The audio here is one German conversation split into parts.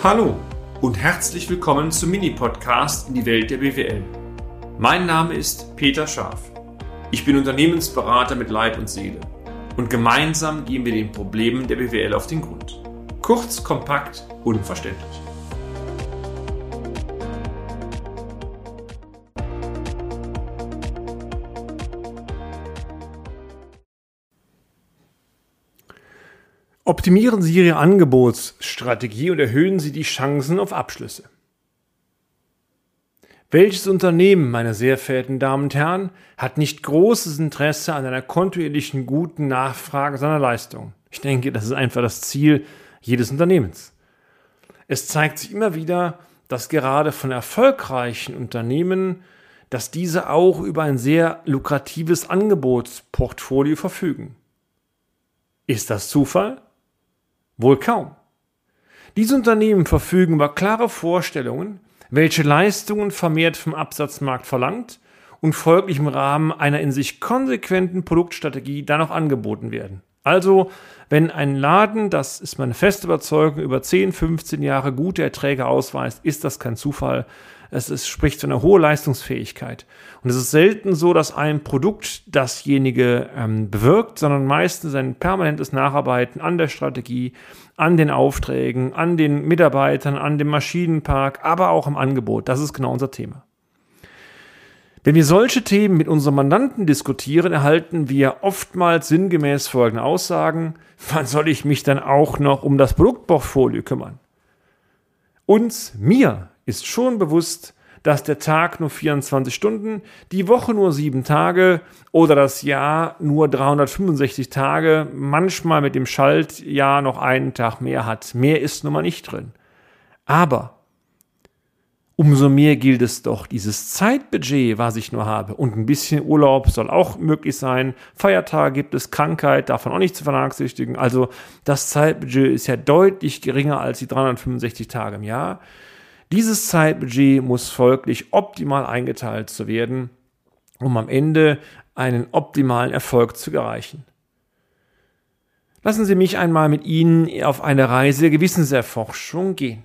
Hallo und herzlich willkommen zum Mini-Podcast in die Welt der BWL. Mein Name ist Peter Scharf. Ich bin Unternehmensberater mit Leib und Seele und gemeinsam gehen wir den Problemen der BWL auf den Grund. Kurz, kompakt, unverständlich. Optimieren Sie Ihre Angebotsstrategie und erhöhen Sie die Chancen auf Abschlüsse. Welches Unternehmen, meine sehr verehrten Damen und Herren, hat nicht großes Interesse an einer kontinuierlichen guten Nachfrage seiner Leistung? Ich denke, das ist einfach das Ziel jedes Unternehmens. Es zeigt sich immer wieder, dass gerade von erfolgreichen Unternehmen, dass diese auch über ein sehr lukratives Angebotsportfolio verfügen. Ist das Zufall? Wohl kaum. Diese Unternehmen verfügen über klare Vorstellungen, welche Leistungen vermehrt vom Absatzmarkt verlangt und folglich im Rahmen einer in sich konsequenten Produktstrategie dann auch angeboten werden. Also, wenn ein Laden, das ist meine feste Überzeugung, über 10, 15 Jahre gute Erträge ausweist, ist das kein Zufall, es ist, spricht von einer hohen Leistungsfähigkeit. Und es ist selten so, dass ein Produkt dasjenige ähm, bewirkt, sondern meistens ein permanentes Nacharbeiten an der Strategie, an den Aufträgen, an den Mitarbeitern, an dem Maschinenpark, aber auch im Angebot. Das ist genau unser Thema. Wenn wir solche Themen mit unseren Mandanten diskutieren, erhalten wir oftmals sinngemäß folgende Aussagen. Wann soll ich mich dann auch noch um das Produktportfolio kümmern? Uns, mir ist schon bewusst, dass der Tag nur 24 Stunden, die Woche nur sieben Tage oder das Jahr nur 365 Tage, manchmal mit dem Schaltjahr noch einen Tag mehr hat. Mehr ist nun mal nicht drin. Aber umso mehr gilt es doch, dieses Zeitbudget, was ich nur habe, und ein bisschen Urlaub soll auch möglich sein. Feiertage gibt es, Krankheit davon auch nicht zu vernachsichtigen. Also das Zeitbudget ist ja deutlich geringer als die 365 Tage im Jahr. Dieses Zeitbudget muss folglich optimal eingeteilt zu werden, um am Ende einen optimalen Erfolg zu erreichen. Lassen Sie mich einmal mit Ihnen auf eine Reise der Gewissenserforschung gehen.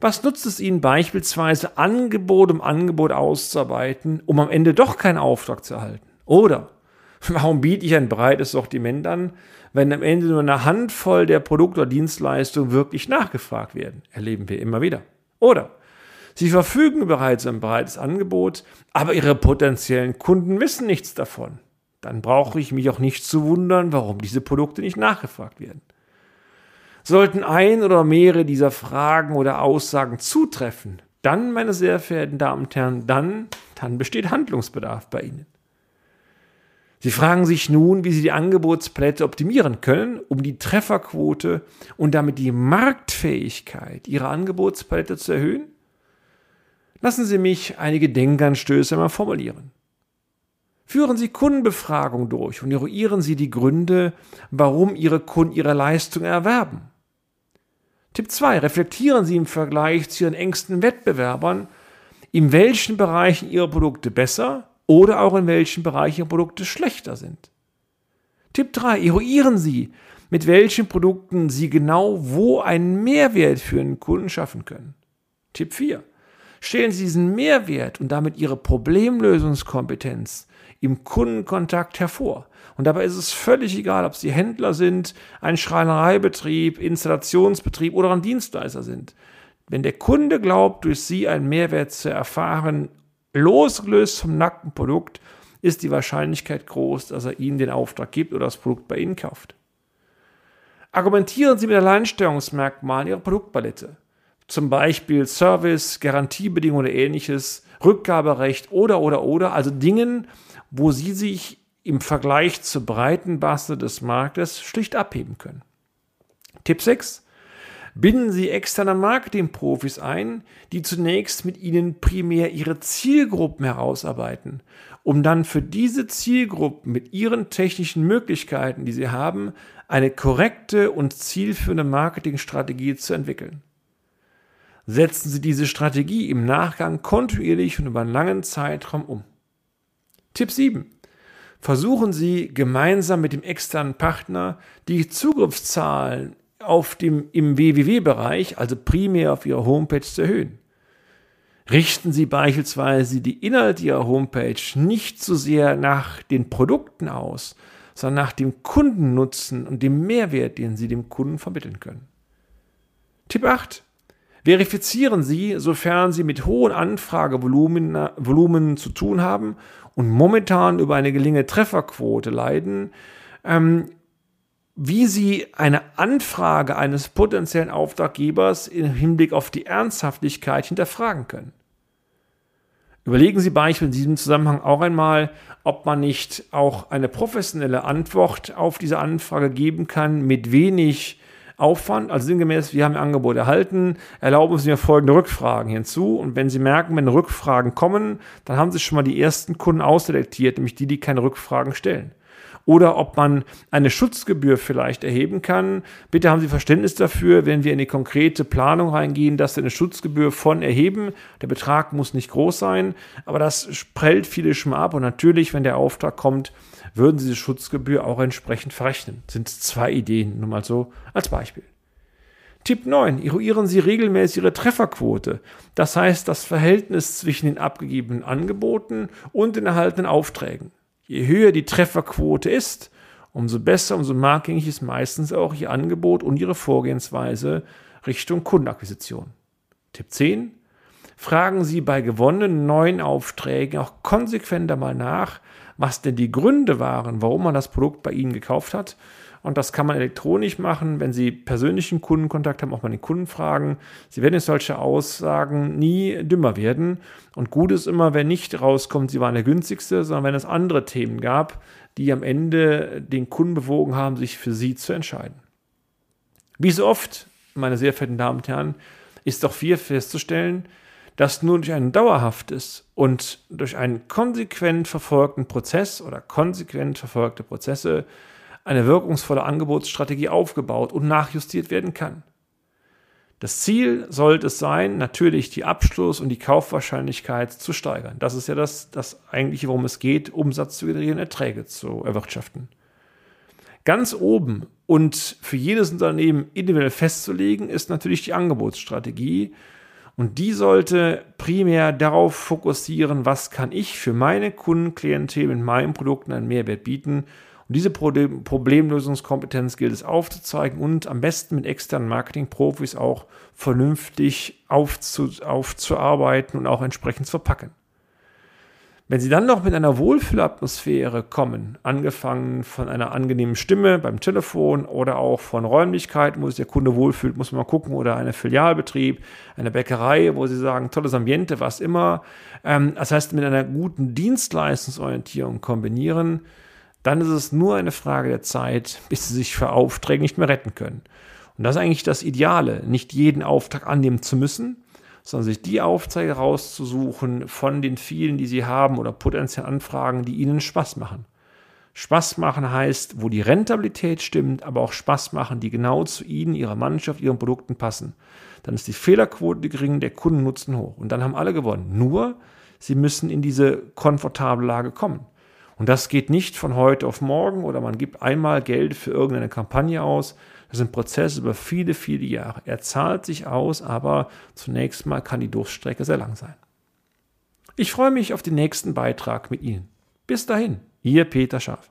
Was nutzt es Ihnen beispielsweise, Angebot um Angebot auszuarbeiten, um am Ende doch keinen Auftrag zu erhalten? Oder warum biete ich ein breites Sortiment an, wenn am Ende nur eine Handvoll der Produkte oder Dienstleistungen wirklich nachgefragt werden. Erleben wir immer wieder. Oder Sie verfügen bereits ein breites Angebot, aber Ihre potenziellen Kunden wissen nichts davon. Dann brauche ich mich auch nicht zu wundern, warum diese Produkte nicht nachgefragt werden. Sollten ein oder mehrere dieser Fragen oder Aussagen zutreffen, dann, meine sehr verehrten Damen und Herren, dann, dann besteht Handlungsbedarf bei Ihnen. Sie fragen sich nun, wie Sie die Angebotsplätze optimieren können, um die Trefferquote und damit die Marktfähigkeit Ihrer Angebotspalette zu erhöhen? Lassen Sie mich einige Denkanstöße mal formulieren. Führen Sie Kundenbefragung durch und eruieren Sie die Gründe, warum Ihre Kunden Ihre Leistung erwerben. Tipp 2. Reflektieren Sie im Vergleich zu Ihren engsten Wettbewerbern, in welchen Bereichen Ihre Produkte besser oder auch in welchen Bereichen Produkte schlechter sind. Tipp 3. Eruieren Sie, mit welchen Produkten Sie genau wo einen Mehrwert für einen Kunden schaffen können. Tipp 4. Stellen Sie diesen Mehrwert und damit Ihre Problemlösungskompetenz im Kundenkontakt hervor. Und dabei ist es völlig egal, ob Sie Händler sind, ein Schreinereibetrieb, Installationsbetrieb oder ein Dienstleister sind. Wenn der Kunde glaubt, durch Sie einen Mehrwert zu erfahren losgelöst vom nackten Produkt ist die Wahrscheinlichkeit groß, dass er Ihnen den Auftrag gibt oder das Produkt bei Ihnen kauft. Argumentieren Sie mit Alleinstellungsmerkmalen Ihrer Produktpalette. Zum Beispiel Service, Garantiebedingungen oder ähnliches, Rückgaberecht oder, oder, oder. Also Dingen, wo Sie sich im Vergleich zur breiten Masse des Marktes schlicht abheben können. Tipp 6. Binden Sie externe Marketingprofis ein, die zunächst mit Ihnen primär Ihre Zielgruppen herausarbeiten, um dann für diese Zielgruppen mit Ihren technischen Möglichkeiten, die Sie haben, eine korrekte und zielführende Marketingstrategie zu entwickeln. Setzen Sie diese Strategie im Nachgang kontinuierlich und über einen langen Zeitraum um. Tipp 7. Versuchen Sie gemeinsam mit dem externen Partner die Zugriffszahlen auf dem, im WWW-Bereich, also primär auf Ihrer Homepage zu erhöhen. Richten Sie beispielsweise die Inhalte Ihrer Homepage nicht so sehr nach den Produkten aus, sondern nach dem Kundennutzen und dem Mehrwert, den Sie dem Kunden vermitteln können. Tipp 8. Verifizieren Sie, sofern Sie mit hohen Anfragevolumen Volumen zu tun haben und momentan über eine geringe Trefferquote leiden, ähm, wie Sie eine Anfrage eines potenziellen Auftraggebers im Hinblick auf die Ernsthaftigkeit hinterfragen können. Überlegen Sie beispielsweise in diesem Zusammenhang auch einmal, ob man nicht auch eine professionelle Antwort auf diese Anfrage geben kann mit wenig Aufwand, also sinngemäß, wir haben Ihr Angebot erhalten, erlauben Sie mir folgende Rückfragen hinzu. Und wenn Sie merken, wenn Rückfragen kommen, dann haben Sie schon mal die ersten Kunden ausselektiert, nämlich die, die keine Rückfragen stellen oder ob man eine Schutzgebühr vielleicht erheben kann. Bitte haben Sie Verständnis dafür, wenn wir in die konkrete Planung reingehen, dass wir eine Schutzgebühr von erheben. Der Betrag muss nicht groß sein, aber das prellt viele schon ab und natürlich, wenn der Auftrag kommt, würden Sie die Schutzgebühr auch entsprechend verrechnen. Das sind zwei Ideen, nur mal so als Beispiel. Tipp 9. Eruieren Sie regelmäßig Ihre Trefferquote. Das heißt, das Verhältnis zwischen den abgegebenen Angeboten und den erhaltenen Aufträgen. Je höher die Trefferquote ist, umso besser, umso markgängig ist meistens auch Ihr Angebot und Ihre Vorgehensweise Richtung Kundenakquisition. Tipp 10. Fragen Sie bei gewonnenen neuen Aufträgen auch konsequenter mal nach, was denn die Gründe waren, warum man das Produkt bei Ihnen gekauft hat und das kann man elektronisch machen, wenn Sie persönlichen Kundenkontakt haben, auch mal den Kunden fragen. Sie werden durch solche Aussagen nie dümmer werden. Und gut ist immer, wenn nicht rauskommt, Sie waren der günstigste, sondern wenn es andere Themen gab, die am Ende den Kunden bewogen haben, sich für Sie zu entscheiden. Wie so oft, meine sehr verehrten Damen und Herren, ist doch hier festzustellen, dass nur durch ein dauerhaftes und durch einen konsequent verfolgten Prozess oder konsequent verfolgte Prozesse eine wirkungsvolle Angebotsstrategie aufgebaut und nachjustiert werden kann. Das Ziel sollte es sein, natürlich die Abschluss- und die Kaufwahrscheinlichkeit zu steigern. Das ist ja das, das eigentliche, worum es geht, Umsatz zu generieren, Erträge zu erwirtschaften. Ganz oben und für jedes Unternehmen individuell festzulegen, ist natürlich die Angebotsstrategie. Und die sollte primär darauf fokussieren, was kann ich für meine Kundenklientel mit meinen Produkten einen Mehrwert bieten und diese Problem Problemlösungskompetenz gilt es aufzuzeigen und am besten mit externen Marketingprofis auch vernünftig aufzu aufzuarbeiten und auch entsprechend zu verpacken. Wenn Sie dann noch mit einer Wohlfühlatmosphäre kommen, angefangen von einer angenehmen Stimme beim Telefon oder auch von Räumlichkeiten, wo sich der Kunde wohlfühlt, muss man mal gucken, oder eine Filialbetrieb, eine Bäckerei, wo Sie sagen, tolles Ambiente, was immer. Ähm, das heißt, mit einer guten Dienstleistungsorientierung kombinieren, dann ist es nur eine Frage der Zeit, bis sie sich für Aufträge nicht mehr retten können. Und das ist eigentlich das Ideale, nicht jeden Auftrag annehmen zu müssen, sondern sich die Aufträge rauszusuchen von den vielen, die sie haben oder potenziell Anfragen, die ihnen Spaß machen. Spaß machen heißt, wo die Rentabilität stimmt, aber auch Spaß machen, die genau zu Ihnen, Ihrer Mannschaft, Ihren Produkten passen. Dann ist die Fehlerquote gering, der Kundennutzen hoch. Und dann haben alle gewonnen. Nur, Sie müssen in diese komfortable Lage kommen. Und das geht nicht von heute auf morgen oder man gibt einmal Geld für irgendeine Kampagne aus. Das ist ein Prozess über viele, viele Jahre. Er zahlt sich aus, aber zunächst mal kann die Durststrecke sehr lang sein. Ich freue mich auf den nächsten Beitrag mit Ihnen. Bis dahin, Ihr Peter Schaaf.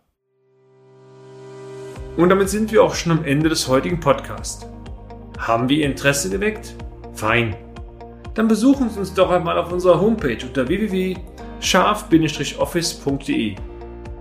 Und damit sind wir auch schon am Ende des heutigen Podcasts. Haben wir Ihr Interesse geweckt? Fein. Dann besuchen Sie uns doch einmal auf unserer Homepage unter www.scharf-office.de